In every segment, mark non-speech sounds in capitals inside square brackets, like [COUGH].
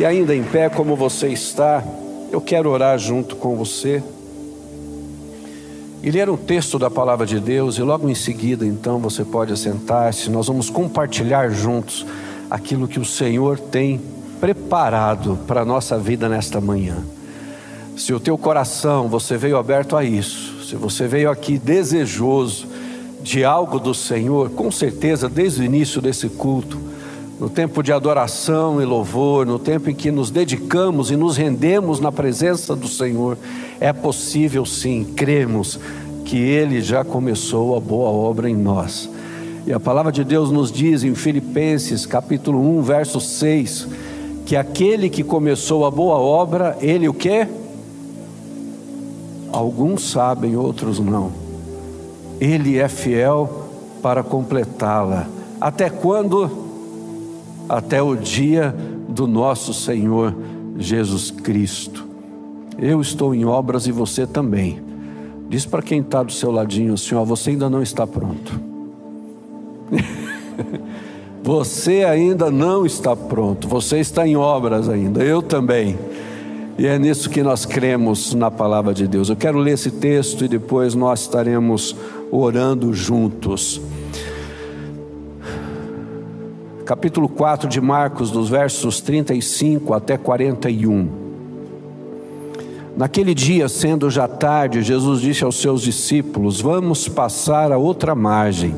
E ainda em pé, como você está, eu quero orar junto com você. E ler um texto da palavra de Deus, e logo em seguida, então, você pode assentar-se. Nós vamos compartilhar juntos aquilo que o Senhor tem preparado para a nossa vida nesta manhã. Se o teu coração, você veio aberto a isso, se você veio aqui desejoso de algo do Senhor, com certeza, desde o início desse culto, no tempo de adoração e louvor, no tempo em que nos dedicamos e nos rendemos na presença do Senhor, é possível sim cremos que Ele já começou a boa obra em nós. E a palavra de Deus nos diz em Filipenses capítulo 1, verso 6, que aquele que começou a boa obra, ele o quê? Alguns sabem, outros não. Ele é fiel para completá-la. Até quando? Até o dia do nosso Senhor Jesus Cristo. Eu estou em obras e você também. Diz para quem está do seu ladinho, Senhor, você ainda não está pronto. [LAUGHS] você ainda não está pronto, você está em obras ainda, eu também. E é nisso que nós cremos na palavra de Deus. Eu quero ler esse texto e depois nós estaremos orando juntos capítulo 4 de Marcos, dos versos 35 até 41. Naquele dia, sendo já tarde, Jesus disse aos seus discípulos: Vamos passar a outra margem.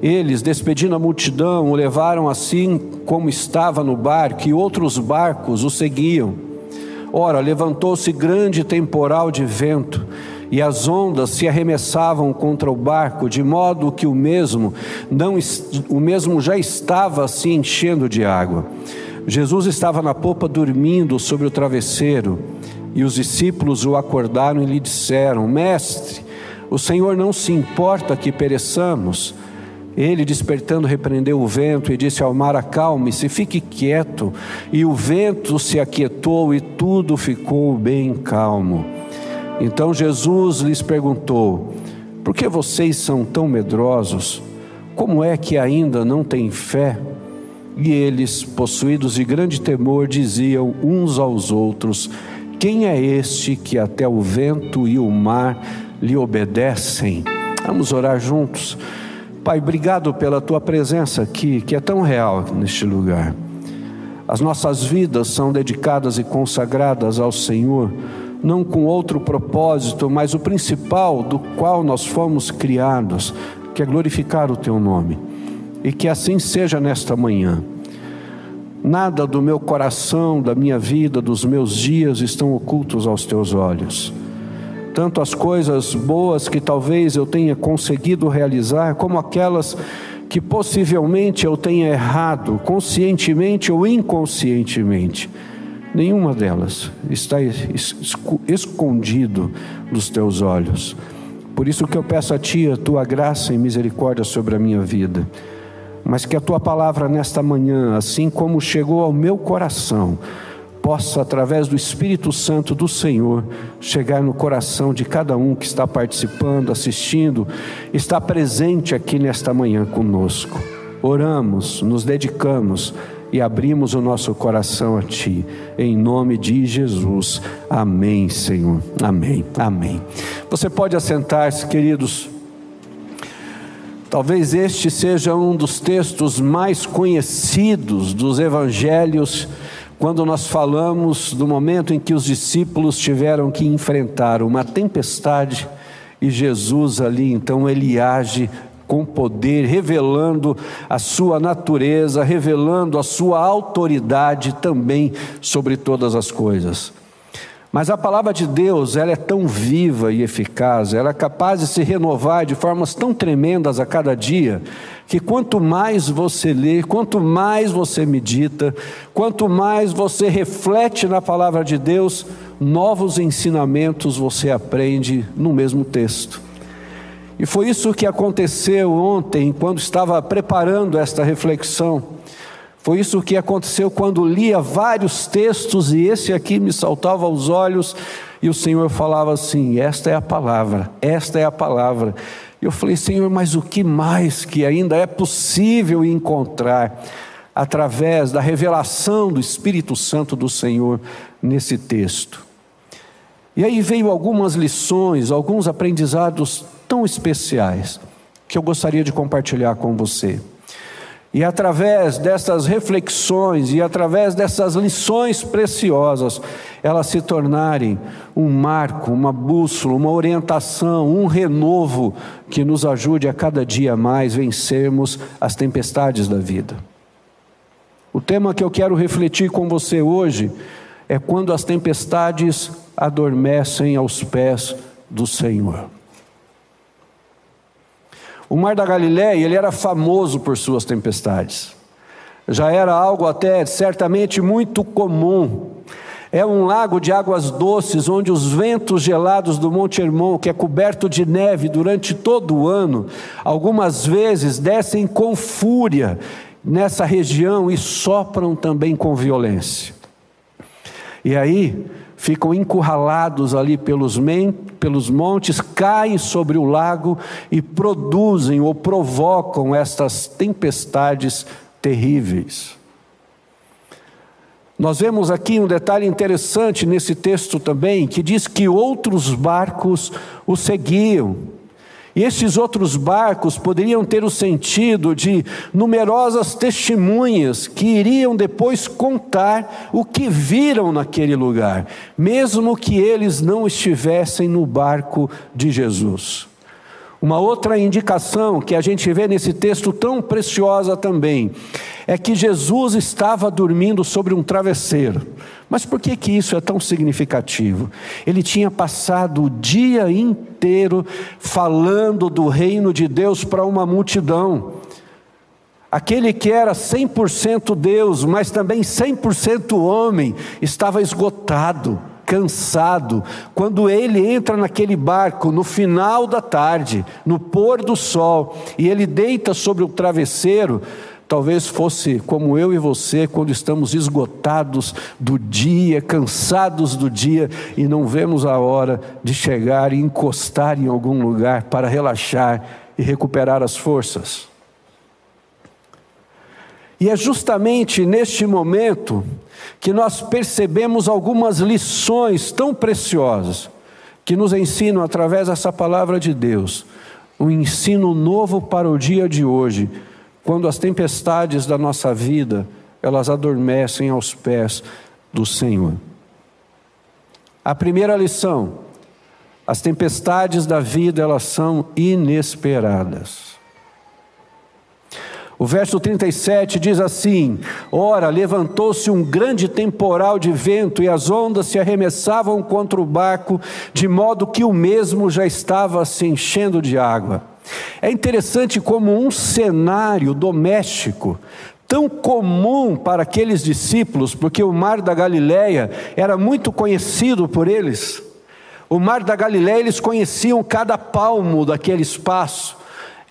Eles, despedindo a multidão, o levaram assim como estava no barco, e outros barcos o seguiam. Ora, levantou-se grande temporal de vento, e as ondas se arremessavam contra o barco, de modo que o mesmo não o mesmo já estava se enchendo de água. Jesus estava na popa dormindo sobre o travesseiro, e os discípulos o acordaram e lhe disseram: Mestre, o Senhor não se importa que pereçamos. Ele, despertando, repreendeu o vento e disse ao mar: Acalme-se, fique quieto. E o vento se aquietou e tudo ficou bem calmo. Então Jesus lhes perguntou: Por que vocês são tão medrosos? Como é que ainda não têm fé? E eles, possuídos de grande temor, diziam uns aos outros: Quem é este que até o vento e o mar lhe obedecem? Vamos orar juntos. Pai, obrigado pela tua presença aqui, que é tão real neste lugar. As nossas vidas são dedicadas e consagradas ao Senhor não com outro propósito, mas o principal do qual nós fomos criados, que é glorificar o teu nome. E que assim seja nesta manhã. Nada do meu coração, da minha vida, dos meus dias estão ocultos aos teus olhos. Tanto as coisas boas que talvez eu tenha conseguido realizar, como aquelas que possivelmente eu tenha errado, conscientemente ou inconscientemente nenhuma delas está escondido dos teus olhos. Por isso que eu peço a Ti a Tua graça e misericórdia sobre a minha vida, mas que a Tua palavra nesta manhã, assim como chegou ao meu coração, possa, através do Espírito Santo do Senhor, chegar no coração de cada um que está participando, assistindo, está presente aqui nesta manhã conosco. Oramos, nos dedicamos e abrimos o nosso coração a Ti, em nome de Jesus. Amém, Senhor. Amém. Amém. Você pode assentar-se, queridos. Talvez este seja um dos textos mais conhecidos dos evangelhos, quando nós falamos do momento em que os discípulos tiveram que enfrentar uma tempestade e Jesus ali, então, ele age com poder, revelando a sua natureza, revelando a sua autoridade também sobre todas as coisas. Mas a palavra de Deus, ela é tão viva e eficaz, ela é capaz de se renovar de formas tão tremendas a cada dia, que quanto mais você lê, quanto mais você medita, quanto mais você reflete na palavra de Deus, novos ensinamentos você aprende no mesmo texto. E foi isso que aconteceu ontem, quando estava preparando esta reflexão. Foi isso que aconteceu quando lia vários textos e esse aqui me saltava aos olhos e o Senhor falava assim: Esta é a palavra, esta é a palavra. E eu falei: Senhor, mas o que mais que ainda é possível encontrar através da revelação do Espírito Santo do Senhor nesse texto. E aí veio algumas lições, alguns aprendizados tão especiais que eu gostaria de compartilhar com você. E através dessas reflexões e através dessas lições preciosas, elas se tornarem um marco, uma bússola, uma orientação, um renovo que nos ajude a cada dia mais vencermos as tempestades da vida. O tema que eu quero refletir com você hoje é quando as tempestades adormecem aos pés do Senhor. O mar da Galiléia, ele era famoso por suas tempestades. Já era algo até certamente muito comum. É um lago de águas doces, onde os ventos gelados do Monte Hermon, que é coberto de neve durante todo o ano, algumas vezes descem com fúria nessa região e sopram também com violência. E aí ficam encurralados ali pelos, pelos montes, caem sobre o lago e produzem ou provocam estas tempestades terríveis. Nós vemos aqui um detalhe interessante nesse texto também, que diz que outros barcos o seguiam. E esses outros barcos poderiam ter o sentido de numerosas testemunhas que iriam depois contar o que viram naquele lugar, mesmo que eles não estivessem no barco de Jesus. Uma outra indicação que a gente vê nesse texto tão preciosa também é que Jesus estava dormindo sobre um travesseiro. Mas por que que isso é tão significativo? Ele tinha passado o dia inteiro falando do reino de Deus para uma multidão. Aquele que era 100% Deus, mas também 100% homem, estava esgotado cansado, quando ele entra naquele barco no final da tarde, no pôr do sol, e ele deita sobre o travesseiro, talvez fosse como eu e você, quando estamos esgotados do dia, cansados do dia e não vemos a hora de chegar e encostar em algum lugar para relaxar e recuperar as forças. E é justamente neste momento que nós percebemos algumas lições tão preciosas que nos ensinam através dessa palavra de Deus, um ensino novo para o dia de hoje, quando as tempestades da nossa vida, elas adormecem aos pés do Senhor. A primeira lição, as tempestades da vida, elas são inesperadas. O verso 37 diz assim: Ora, levantou-se um grande temporal de vento e as ondas se arremessavam contra o barco, de modo que o mesmo já estava se enchendo de água. É interessante como um cenário doméstico tão comum para aqueles discípulos, porque o mar da Galileia era muito conhecido por eles. O mar da Galileia eles conheciam cada palmo daquele espaço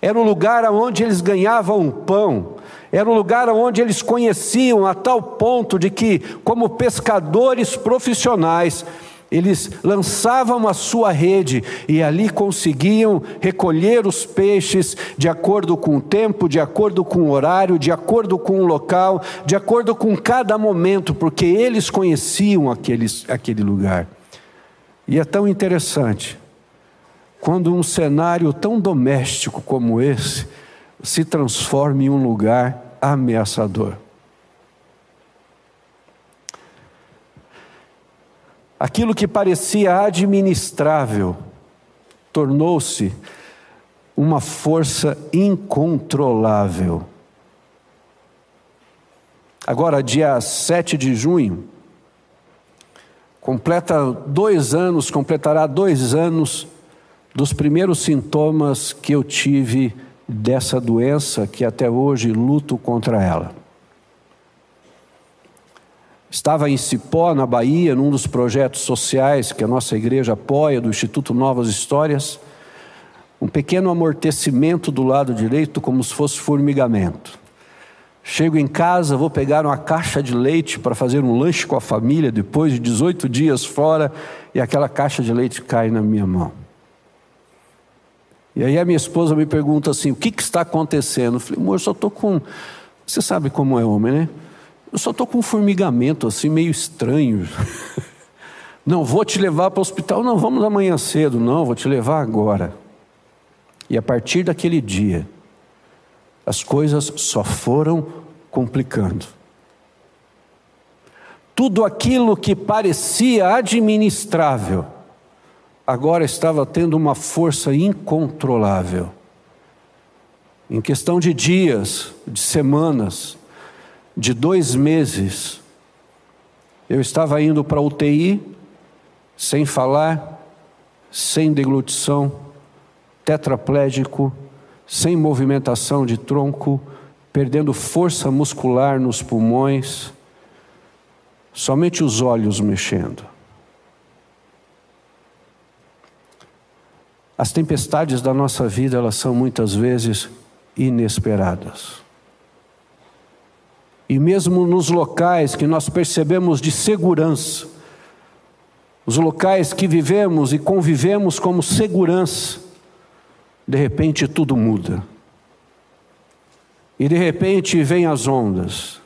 era o lugar onde eles ganhavam pão, era o lugar onde eles conheciam a tal ponto de que, como pescadores profissionais, eles lançavam a sua rede e ali conseguiam recolher os peixes de acordo com o tempo, de acordo com o horário, de acordo com o local, de acordo com cada momento, porque eles conheciam aqueles, aquele lugar. E é tão interessante quando um cenário tão doméstico como esse se transforma em um lugar ameaçador. Aquilo que parecia administrável tornou-se uma força incontrolável. Agora, dia 7 de junho, completa dois anos, completará dois anos dos primeiros sintomas que eu tive dessa doença, que até hoje luto contra ela. Estava em Cipó, na Bahia, num dos projetos sociais que a nossa igreja apoia, do Instituto Novas Histórias, um pequeno amortecimento do lado direito, como se fosse formigamento. Chego em casa, vou pegar uma caixa de leite para fazer um lanche com a família, depois de 18 dias fora, e aquela caixa de leite cai na minha mão. E aí a minha esposa me pergunta assim: o que, que está acontecendo? Eu falei, amor, só estou com Você sabe como é homem, né? Eu só estou com um formigamento assim meio estranho. Não, vou te levar para o hospital. Não, vamos amanhã cedo. Não, vou te levar agora. E a partir daquele dia, as coisas só foram complicando. Tudo aquilo que parecia administrável, agora estava tendo uma força incontrolável. Em questão de dias, de semanas, de dois meses, eu estava indo para UTI, sem falar, sem deglutição, tetraplégico, sem movimentação de tronco, perdendo força muscular nos pulmões, somente os olhos mexendo. As tempestades da nossa vida, elas são muitas vezes inesperadas. E mesmo nos locais que nós percebemos de segurança, os locais que vivemos e convivemos como segurança, de repente tudo muda. E de repente vêm as ondas.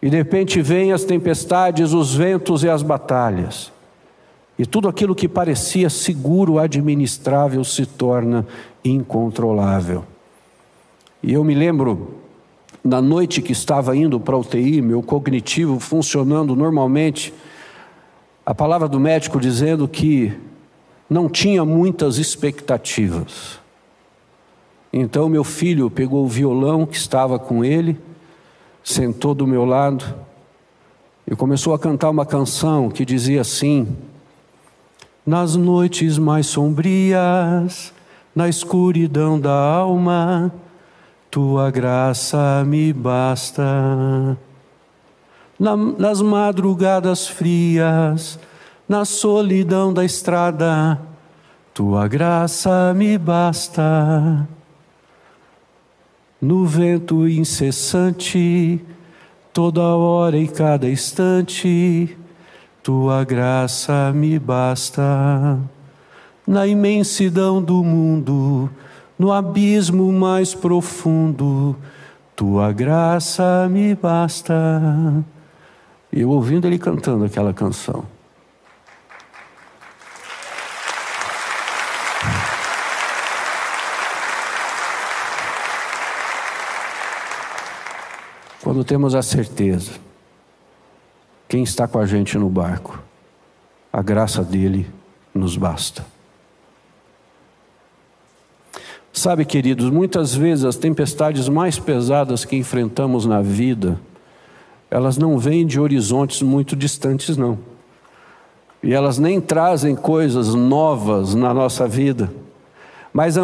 E de repente vêm as tempestades, os ventos e as batalhas. E tudo aquilo que parecia seguro, administrável, se torna incontrolável. E eu me lembro, na noite que estava indo para a UTI, meu cognitivo funcionando normalmente, a palavra do médico dizendo que não tinha muitas expectativas. Então meu filho pegou o violão que estava com ele, sentou do meu lado e começou a cantar uma canção que dizia assim: Nas noites mais sombrias, na escuridão da alma, tua graça me basta. Na, nas madrugadas frias, na solidão da estrada, tua graça me basta. No vento incessante, toda hora e cada instante, tua graça me basta. Na imensidão do mundo, no abismo mais profundo, tua graça me basta. E eu ouvindo ele cantando aquela canção. Quando temos a certeza, quem está com a gente no barco, a graça dele nos basta. Sabe, queridos, muitas vezes as tempestades mais pesadas que enfrentamos na vida, elas não vêm de horizontes muito distantes, não. E elas nem trazem coisas novas na nossa vida, mas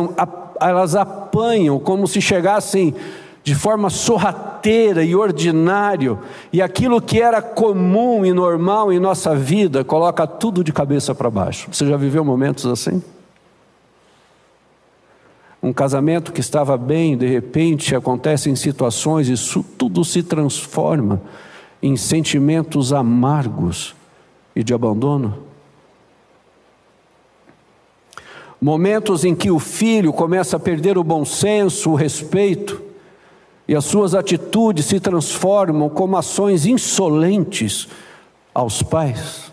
elas apanham como se chegassem de forma sorrateira e ordinário, e aquilo que era comum e normal em nossa vida coloca tudo de cabeça para baixo. Você já viveu momentos assim? Um casamento que estava bem, de repente acontecem situações e isso tudo se transforma em sentimentos amargos e de abandono. Momentos em que o filho começa a perder o bom senso, o respeito, e as suas atitudes se transformam como ações insolentes aos pais.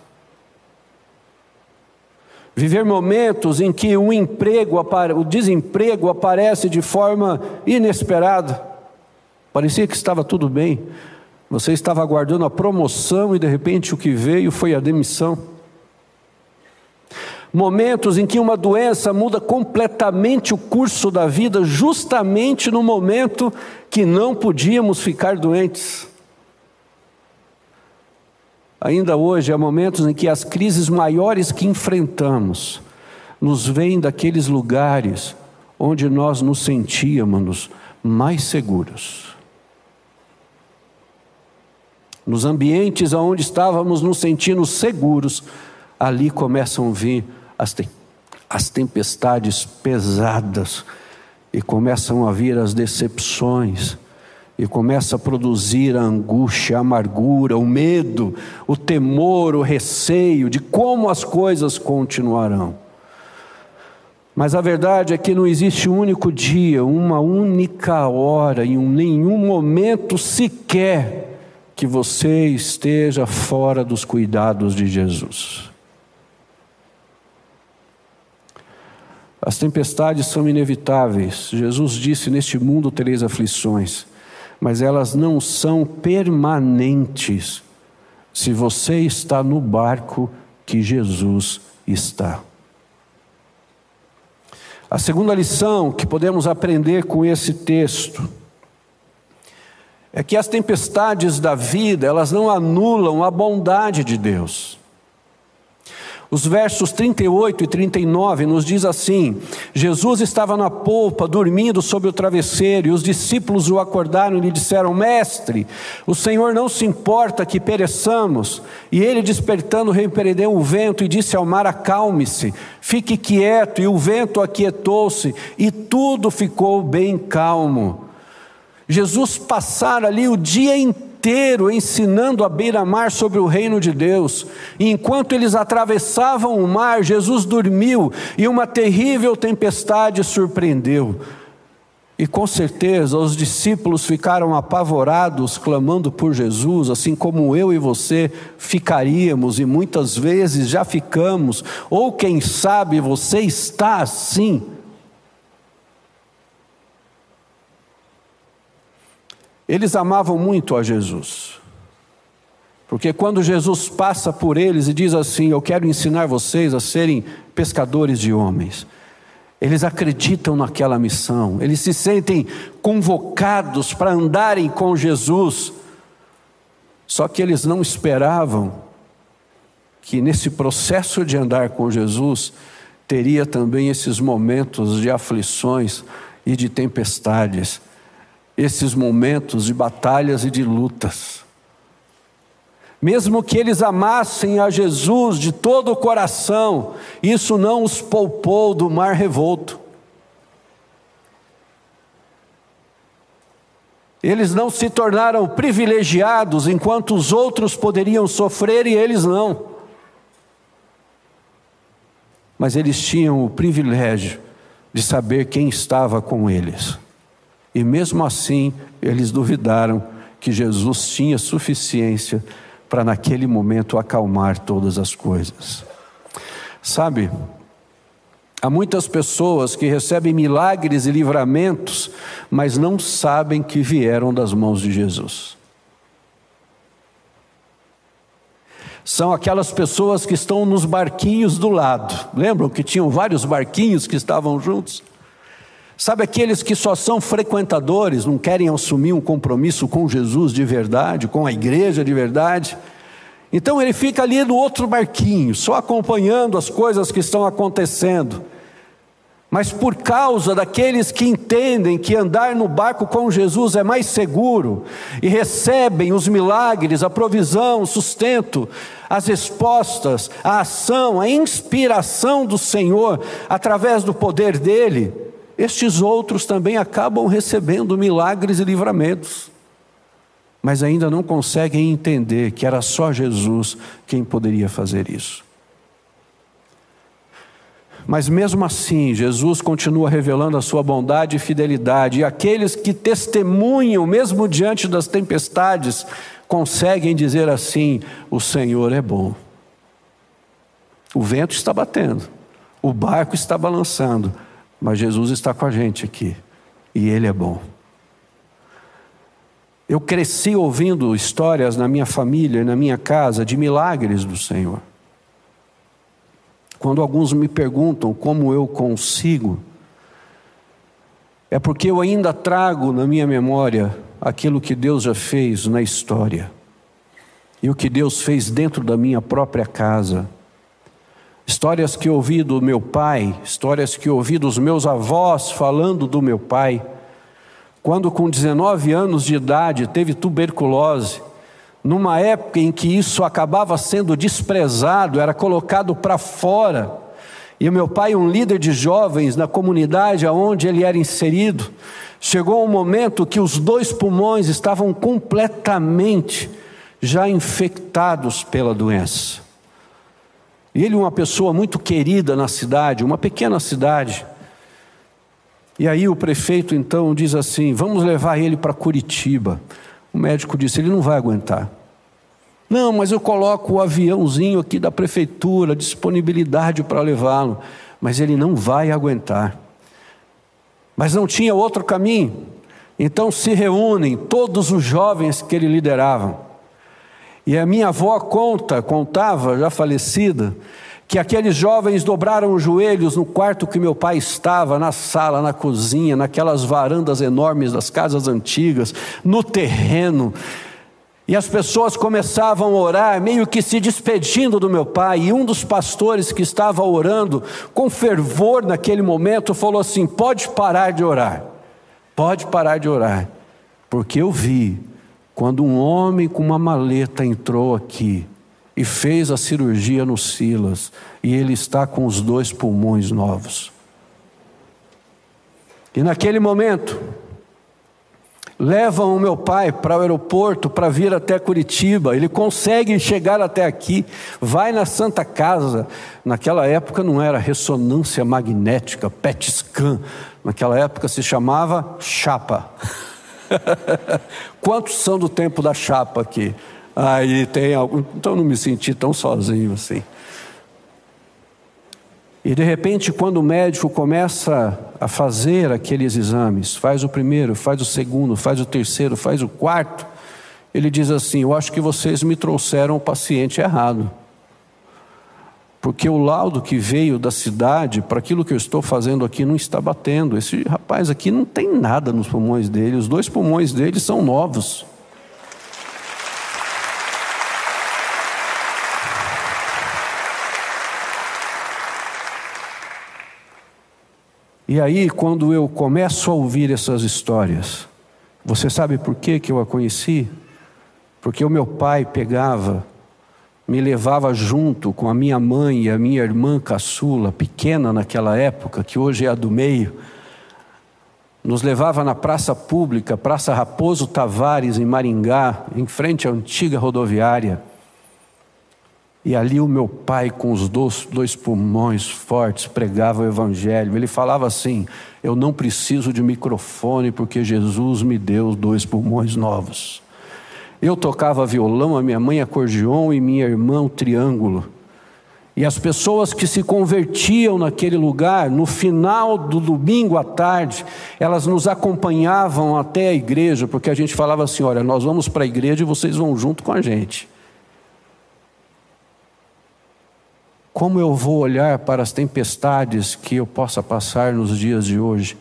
Viver momentos em que o emprego, o desemprego aparece de forma inesperada. Parecia que estava tudo bem. Você estava aguardando a promoção e de repente o que veio foi a demissão. Momentos em que uma doença muda completamente o curso da vida, justamente no momento que não podíamos ficar doentes. Ainda hoje há momentos em que as crises maiores que enfrentamos nos vêm daqueles lugares onde nós nos sentíamos mais seguros. Nos ambientes onde estávamos nos sentindo seguros, ali começam a vir as, te as tempestades pesadas e começam a vir as decepções e começa a produzir a angústia, a amargura, o medo, o temor, o receio de como as coisas continuarão. Mas a verdade é que não existe um único dia, uma única hora, em nenhum momento sequer que você esteja fora dos cuidados de Jesus. As tempestades são inevitáveis. Jesus disse: Neste mundo tereis aflições, mas elas não são permanentes se você está no barco que Jesus está. A segunda lição que podemos aprender com esse texto é que as tempestades da vida, elas não anulam a bondade de Deus. Os versos 38 e 39 nos diz assim: Jesus estava na polpa, dormindo sobre o travesseiro, e os discípulos o acordaram e lhe disseram: Mestre, o Senhor não se importa que pereçamos. E ele, despertando, repreendeu o vento e disse ao mar: Acalme-se, fique quieto. E o vento aquietou-se, e tudo ficou bem calmo. Jesus passara ali o dia inteiro inteiro ensinando à beira-mar sobre o reino de Deus. E enquanto eles atravessavam o mar, Jesus dormiu e uma terrível tempestade surpreendeu. E com certeza os discípulos ficaram apavorados, clamando por Jesus, assim como eu e você ficaríamos, e muitas vezes já ficamos, ou quem sabe você está assim. Eles amavam muito a Jesus. Porque quando Jesus passa por eles e diz assim: Eu quero ensinar vocês a serem pescadores de homens, eles acreditam naquela missão, eles se sentem convocados para andarem com Jesus. Só que eles não esperavam que nesse processo de andar com Jesus teria também esses momentos de aflições e de tempestades esses momentos de batalhas e de lutas. Mesmo que eles amassem a Jesus de todo o coração, isso não os poupou do mar revolto. Eles não se tornaram privilegiados enquanto os outros poderiam sofrer e eles não. Mas eles tinham o privilégio de saber quem estava com eles. E mesmo assim, eles duvidaram que Jesus tinha suficiência para naquele momento acalmar todas as coisas. Sabe, há muitas pessoas que recebem milagres e livramentos, mas não sabem que vieram das mãos de Jesus. São aquelas pessoas que estão nos barquinhos do lado. Lembram que tinham vários barquinhos que estavam juntos? Sabe aqueles que só são frequentadores, não querem assumir um compromisso com Jesus de verdade, com a igreja de verdade? Então ele fica ali no outro barquinho, só acompanhando as coisas que estão acontecendo. Mas por causa daqueles que entendem que andar no barco com Jesus é mais seguro e recebem os milagres, a provisão, o sustento, as respostas, a ação, a inspiração do Senhor através do poder dele, estes outros também acabam recebendo milagres e livramentos, mas ainda não conseguem entender que era só Jesus quem poderia fazer isso. Mas mesmo assim, Jesus continua revelando a sua bondade e fidelidade, e aqueles que testemunham, mesmo diante das tempestades, conseguem dizer assim: O Senhor é bom. O vento está batendo, o barco está balançando, mas Jesus está com a gente aqui e Ele é bom. Eu cresci ouvindo histórias na minha família, na minha casa, de milagres do Senhor. Quando alguns me perguntam como eu consigo, é porque eu ainda trago na minha memória aquilo que Deus já fez na história e o que Deus fez dentro da minha própria casa Histórias que ouvi do meu pai, histórias que ouvi dos meus avós falando do meu pai. Quando, com 19 anos de idade, teve tuberculose, numa época em que isso acabava sendo desprezado, era colocado para fora. E meu pai, um líder de jovens na comunidade aonde ele era inserido, chegou um momento que os dois pulmões estavam completamente já infectados pela doença. Ele, uma pessoa muito querida na cidade, uma pequena cidade. E aí o prefeito então diz assim: vamos levar ele para Curitiba. O médico disse: ele não vai aguentar. Não, mas eu coloco o aviãozinho aqui da prefeitura, disponibilidade para levá-lo. Mas ele não vai aguentar. Mas não tinha outro caminho. Então se reúnem todos os jovens que ele liderava. E a minha avó conta, contava, já falecida, que aqueles jovens dobraram os joelhos no quarto que meu pai estava, na sala, na cozinha, naquelas varandas enormes das casas antigas, no terreno. E as pessoas começavam a orar, meio que se despedindo do meu pai. E um dos pastores que estava orando com fervor naquele momento falou assim: Pode parar de orar, pode parar de orar, porque eu vi quando um homem com uma maleta entrou aqui e fez a cirurgia no Silas, e ele está com os dois pulmões novos. E naquele momento, levam o meu pai para o aeroporto para vir até Curitiba. Ele consegue chegar até aqui, vai na Santa Casa. Naquela época não era ressonância magnética, PET scan. Naquela época se chamava chapa. [LAUGHS] [LAUGHS] Quantos são do tempo da chapa aqui? Aí tem algum. Então não me senti tão sozinho assim. E de repente, quando o médico começa a fazer aqueles exames, faz o primeiro, faz o segundo, faz o terceiro, faz o quarto, ele diz assim: Eu acho que vocês me trouxeram o paciente errado. Porque o laudo que veio da cidade para aquilo que eu estou fazendo aqui não está batendo. Esse rapaz aqui não tem nada nos pulmões dele, os dois pulmões dele são novos. E aí, quando eu começo a ouvir essas histórias, você sabe por que, que eu a conheci? Porque o meu pai pegava, me levava junto com a minha mãe e a minha irmã caçula, pequena naquela época, que hoje é a do meio, nos levava na praça pública, Praça Raposo Tavares, em Maringá, em frente à antiga rodoviária. E ali o meu pai, com os dois, dois pulmões fortes, pregava o Evangelho. Ele falava assim: Eu não preciso de microfone, porque Jesus me deu dois pulmões novos. Eu tocava violão, a minha mãe acordeon e minha irmã o triângulo. E as pessoas que se convertiam naquele lugar, no final do domingo à tarde, elas nos acompanhavam até a igreja, porque a gente falava assim: olha, nós vamos para a igreja e vocês vão junto com a gente. Como eu vou olhar para as tempestades que eu possa passar nos dias de hoje?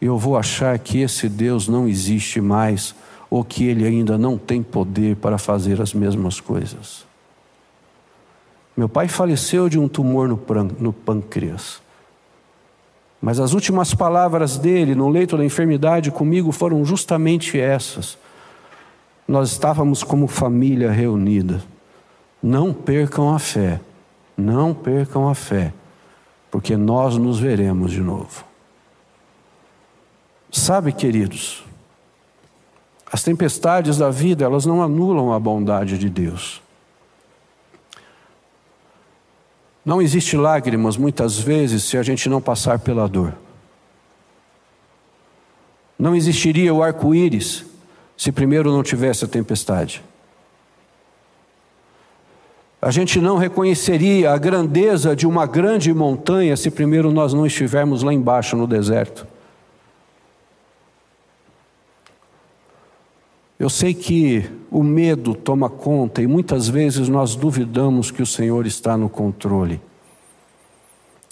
Eu vou achar que esse Deus não existe mais ou que ele ainda não tem poder para fazer as mesmas coisas. Meu pai faleceu de um tumor no pâncreas. Mas as últimas palavras dele no leito da enfermidade comigo foram justamente essas. Nós estávamos como família reunida. Não percam a fé não percam a fé, porque nós nos veremos de novo. Sabe, queridos, as tempestades da vida, elas não anulam a bondade de Deus. Não existe lágrimas muitas vezes se a gente não passar pela dor. Não existiria o arco-íris se primeiro não tivesse a tempestade. A gente não reconheceria a grandeza de uma grande montanha se primeiro nós não estivermos lá embaixo no deserto. Eu sei que o medo toma conta e muitas vezes nós duvidamos que o Senhor está no controle.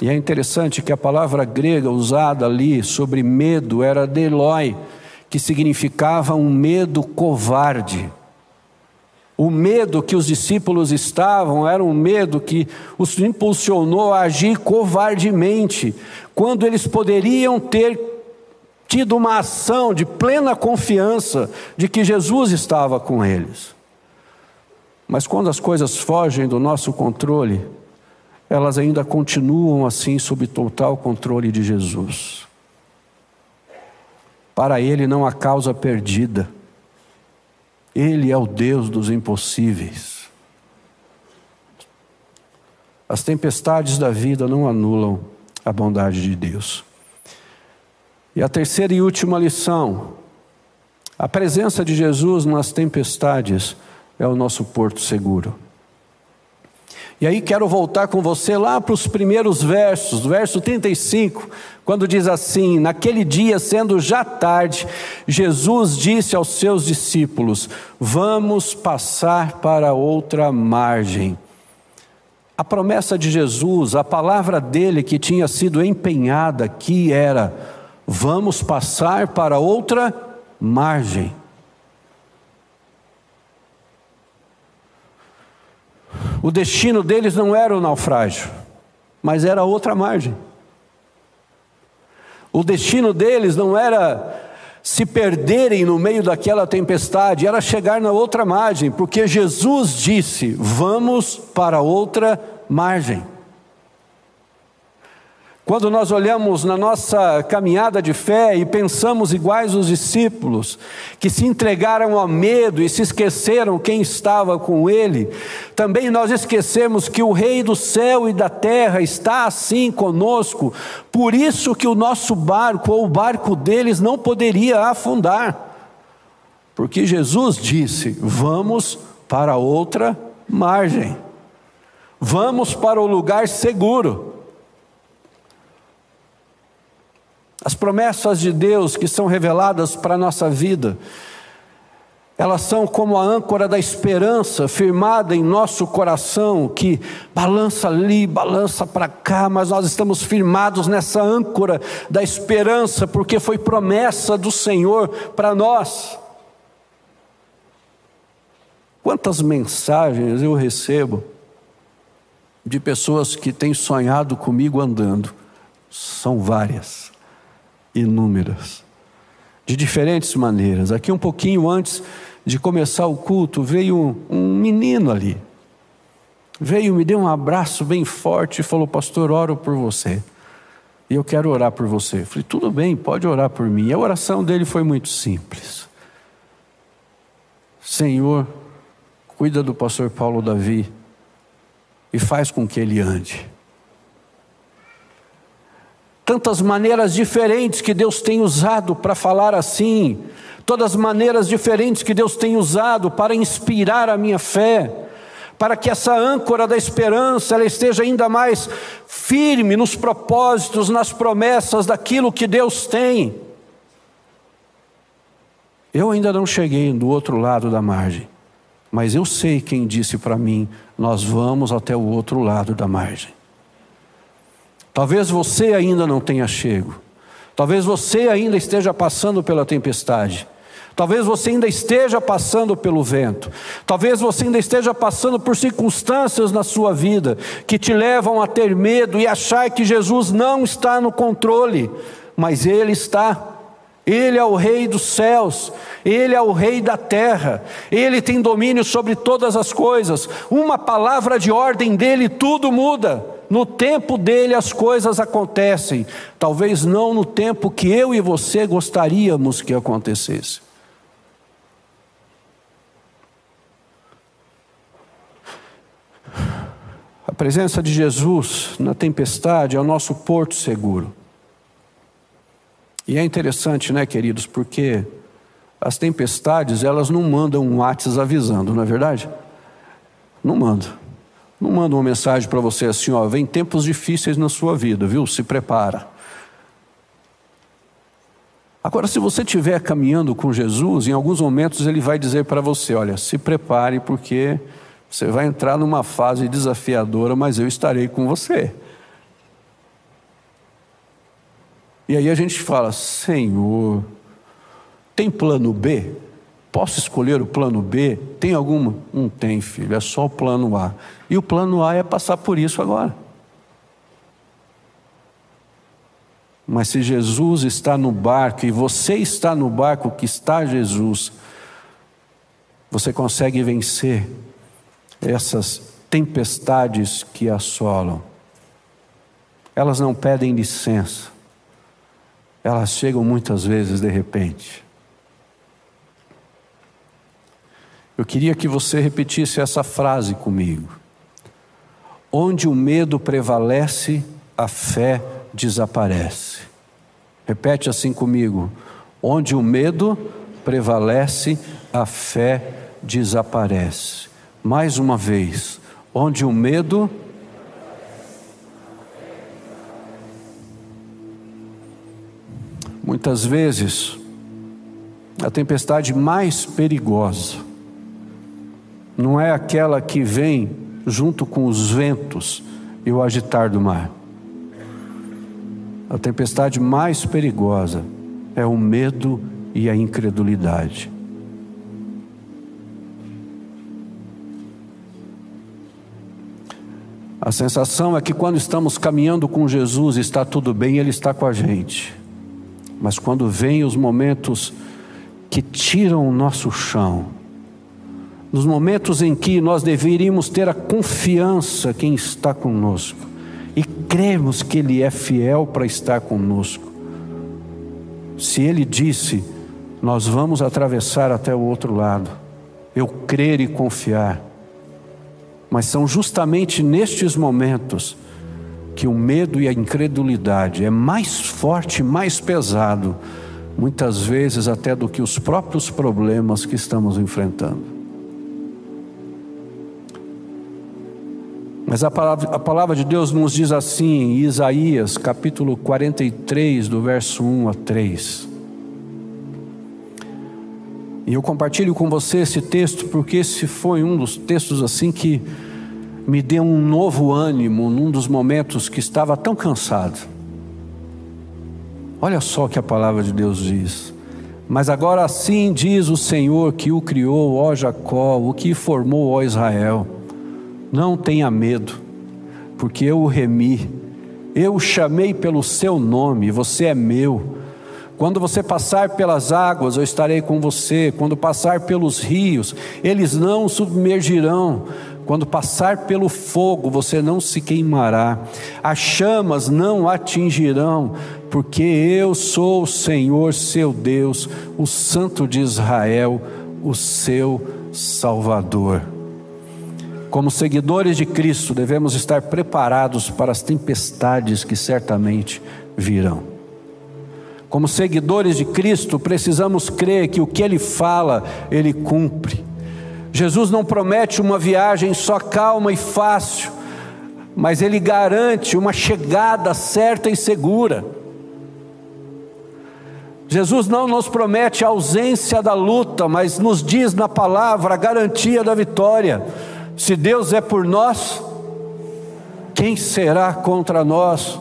E é interessante que a palavra grega usada ali sobre medo era deloi, que significava um medo covarde. O medo que os discípulos estavam era um medo que os impulsionou a agir covardemente, quando eles poderiam ter tido uma ação de plena confiança de que Jesus estava com eles. Mas quando as coisas fogem do nosso controle, elas ainda continuam assim sob total controle de Jesus. Para ele não há causa perdida. Ele é o Deus dos impossíveis. As tempestades da vida não anulam a bondade de Deus. E a terceira e última lição: a presença de Jesus nas tempestades é o nosso porto seguro. E aí quero voltar com você lá para os primeiros versos, verso 35, quando diz assim: Naquele dia, sendo já tarde, Jesus disse aos seus discípulos: Vamos passar para outra margem. A promessa de Jesus, a palavra dele que tinha sido empenhada aqui era: Vamos passar para outra margem. O destino deles não era o naufrágio, mas era outra margem. O destino deles não era se perderem no meio daquela tempestade, era chegar na outra margem, porque Jesus disse: vamos para outra margem. Quando nós olhamos na nossa caminhada de fé e pensamos iguais os discípulos, que se entregaram ao medo e se esqueceram quem estava com ele, também nós esquecemos que o Rei do céu e da terra está assim conosco, por isso que o nosso barco ou o barco deles não poderia afundar, porque Jesus disse: vamos para outra margem, vamos para o lugar seguro. As promessas de Deus que são reveladas para a nossa vida, elas são como a âncora da esperança firmada em nosso coração, que balança ali, balança para cá, mas nós estamos firmados nessa âncora da esperança, porque foi promessa do Senhor para nós. Quantas mensagens eu recebo de pessoas que têm sonhado comigo andando? São várias inúmeras, de diferentes maneiras. Aqui, um pouquinho antes de começar o culto, veio um, menino ali. Veio, me deu um abraço bem forte e falou: Pastor, oro por você. E eu quero orar por você. Eu falei: Tudo bem, pode orar por mim. E a oração dele foi muito simples: Senhor, cuida do pastor Paulo Davi e faz com que ele ande tantas maneiras diferentes que Deus tem usado para falar assim, todas as maneiras diferentes que Deus tem usado para inspirar a minha fé, para que essa âncora da esperança ela esteja ainda mais firme nos propósitos, nas promessas daquilo que Deus tem. Eu ainda não cheguei do outro lado da margem, mas eu sei quem disse para mim: nós vamos até o outro lado da margem. Talvez você ainda não tenha chego. Talvez você ainda esteja passando pela tempestade. Talvez você ainda esteja passando pelo vento. Talvez você ainda esteja passando por circunstâncias na sua vida que te levam a ter medo e achar que Jesus não está no controle, mas Ele está. Ele é o Rei dos céus, Ele é o Rei da terra, Ele tem domínio sobre todas as coisas. Uma palavra de ordem dele, tudo muda. No tempo dele as coisas acontecem, talvez não no tempo que eu e você gostaríamos que acontecesse. A presença de Jesus na tempestade é o nosso porto seguro. E é interessante, né, queridos, porque as tempestades, elas não mandam um WhatsApp avisando, não é verdade? Não mandam. Não manda uma mensagem para você assim, ó, vem tempos difíceis na sua vida, viu? Se prepara. Agora, se você estiver caminhando com Jesus, em alguns momentos ele vai dizer para você: olha, se prepare, porque você vai entrar numa fase desafiadora, mas eu estarei com você. E aí a gente fala: Senhor, tem plano B? Posso escolher o plano B? Tem alguma? Não tem, filho, é só o plano A. E o plano A é passar por isso agora. Mas se Jesus está no barco e você está no barco que está Jesus, você consegue vencer essas tempestades que assolam. Elas não pedem licença, elas chegam muitas vezes de repente. Eu queria que você repetisse essa frase comigo. Onde o medo prevalece, a fé desaparece. Repete assim comigo: onde o medo prevalece, a fé desaparece. Mais uma vez, onde o medo Muitas vezes, a tempestade mais perigosa não é aquela que vem junto com os ventos e o agitar do mar. A tempestade mais perigosa é o medo e a incredulidade. A sensação é que quando estamos caminhando com Jesus, está tudo bem, Ele está com a gente. Mas quando vem os momentos que tiram o nosso chão, nos momentos em que nós deveríamos ter a confiança quem está conosco e cremos que Ele é fiel para estar conosco. Se Ele disse, nós vamos atravessar até o outro lado, eu crer e confiar. Mas são justamente nestes momentos que o medo e a incredulidade é mais forte, mais pesado, muitas vezes até do que os próprios problemas que estamos enfrentando. Mas a palavra, a palavra de Deus nos diz assim em Isaías capítulo 43, do verso 1 a 3. E eu compartilho com você esse texto porque esse foi um dos textos assim que me deu um novo ânimo num dos momentos que estava tão cansado. Olha só o que a palavra de Deus diz. Mas agora assim diz o Senhor que o criou, ó Jacó, o que formou, ó Israel. Não tenha medo, porque eu o remi, eu o chamei pelo seu nome, você é meu. Quando você passar pelas águas, eu estarei com você. Quando passar pelos rios, eles não submergirão. Quando passar pelo fogo, você não se queimará, as chamas não atingirão, porque eu sou o Senhor seu Deus, o Santo de Israel, o seu Salvador. Como seguidores de Cristo, devemos estar preparados para as tempestades que certamente virão. Como seguidores de Cristo, precisamos crer que o que Ele fala, Ele cumpre. Jesus não promete uma viagem só calma e fácil, mas Ele garante uma chegada certa e segura. Jesus não nos promete a ausência da luta, mas nos diz na palavra a garantia da vitória. Se Deus é por nós, quem será contra nós?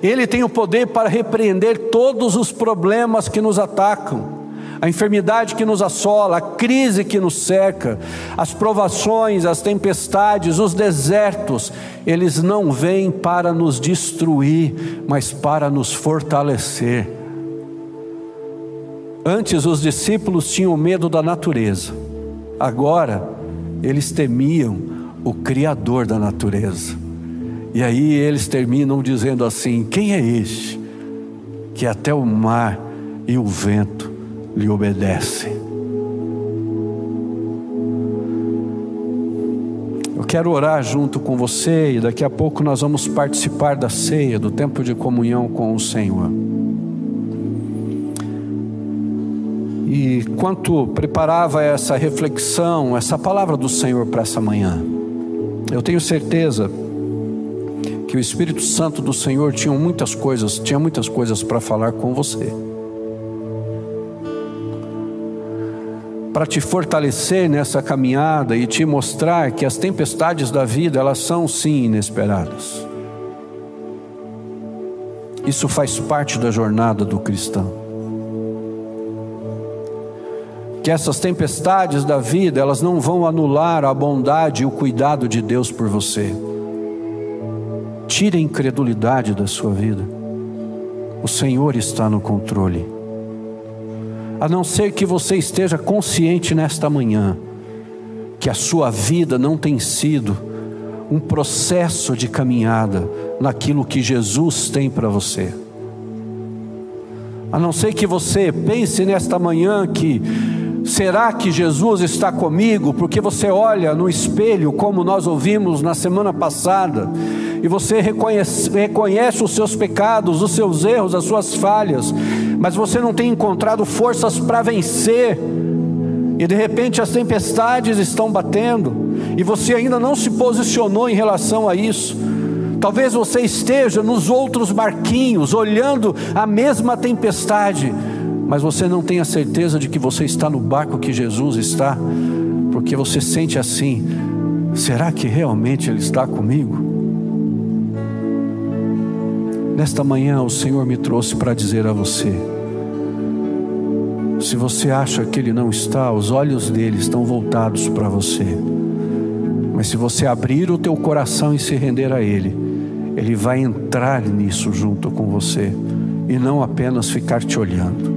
Ele tem o poder para repreender todos os problemas que nos atacam a enfermidade que nos assola, a crise que nos cerca, as provações, as tempestades, os desertos, eles não vêm para nos destruir, mas para nos fortalecer. Antes os discípulos tinham medo da natureza, agora eles temiam o Criador da natureza. E aí eles terminam dizendo assim: Quem é este que até o mar e o vento lhe obedece. Eu quero orar junto com você e daqui a pouco nós vamos participar da ceia, do tempo de comunhão com o Senhor. E quanto preparava essa reflexão, essa palavra do Senhor para essa manhã, eu tenho certeza que o Espírito Santo do Senhor tinha muitas coisas, tinha muitas coisas para falar com você. para te fortalecer nessa caminhada e te mostrar que as tempestades da vida, elas são sim inesperadas. Isso faz parte da jornada do cristão. Que essas tempestades da vida, elas não vão anular a bondade e o cuidado de Deus por você. Tire a incredulidade da sua vida. O Senhor está no controle a não ser que você esteja consciente nesta manhã que a sua vida não tem sido um processo de caminhada naquilo que Jesus tem para você. A não ser que você pense nesta manhã que Será que Jesus está comigo? Porque você olha no espelho, como nós ouvimos na semana passada, e você reconhece, reconhece, os seus pecados, os seus erros, as suas falhas, mas você não tem encontrado forças para vencer, e de repente as tempestades estão batendo, e você ainda não se posicionou em relação a isso. Talvez você esteja nos outros barquinhos, olhando a mesma tempestade, mas você não tem a certeza de que você está no barco que Jesus está, porque você sente assim: será que realmente Ele está comigo? Nesta manhã o Senhor me trouxe para dizer a você: se você acha que Ele não está, os olhos dele estão voltados para você. Mas se você abrir o teu coração e se render a Ele, Ele vai entrar nisso junto com você e não apenas ficar te olhando.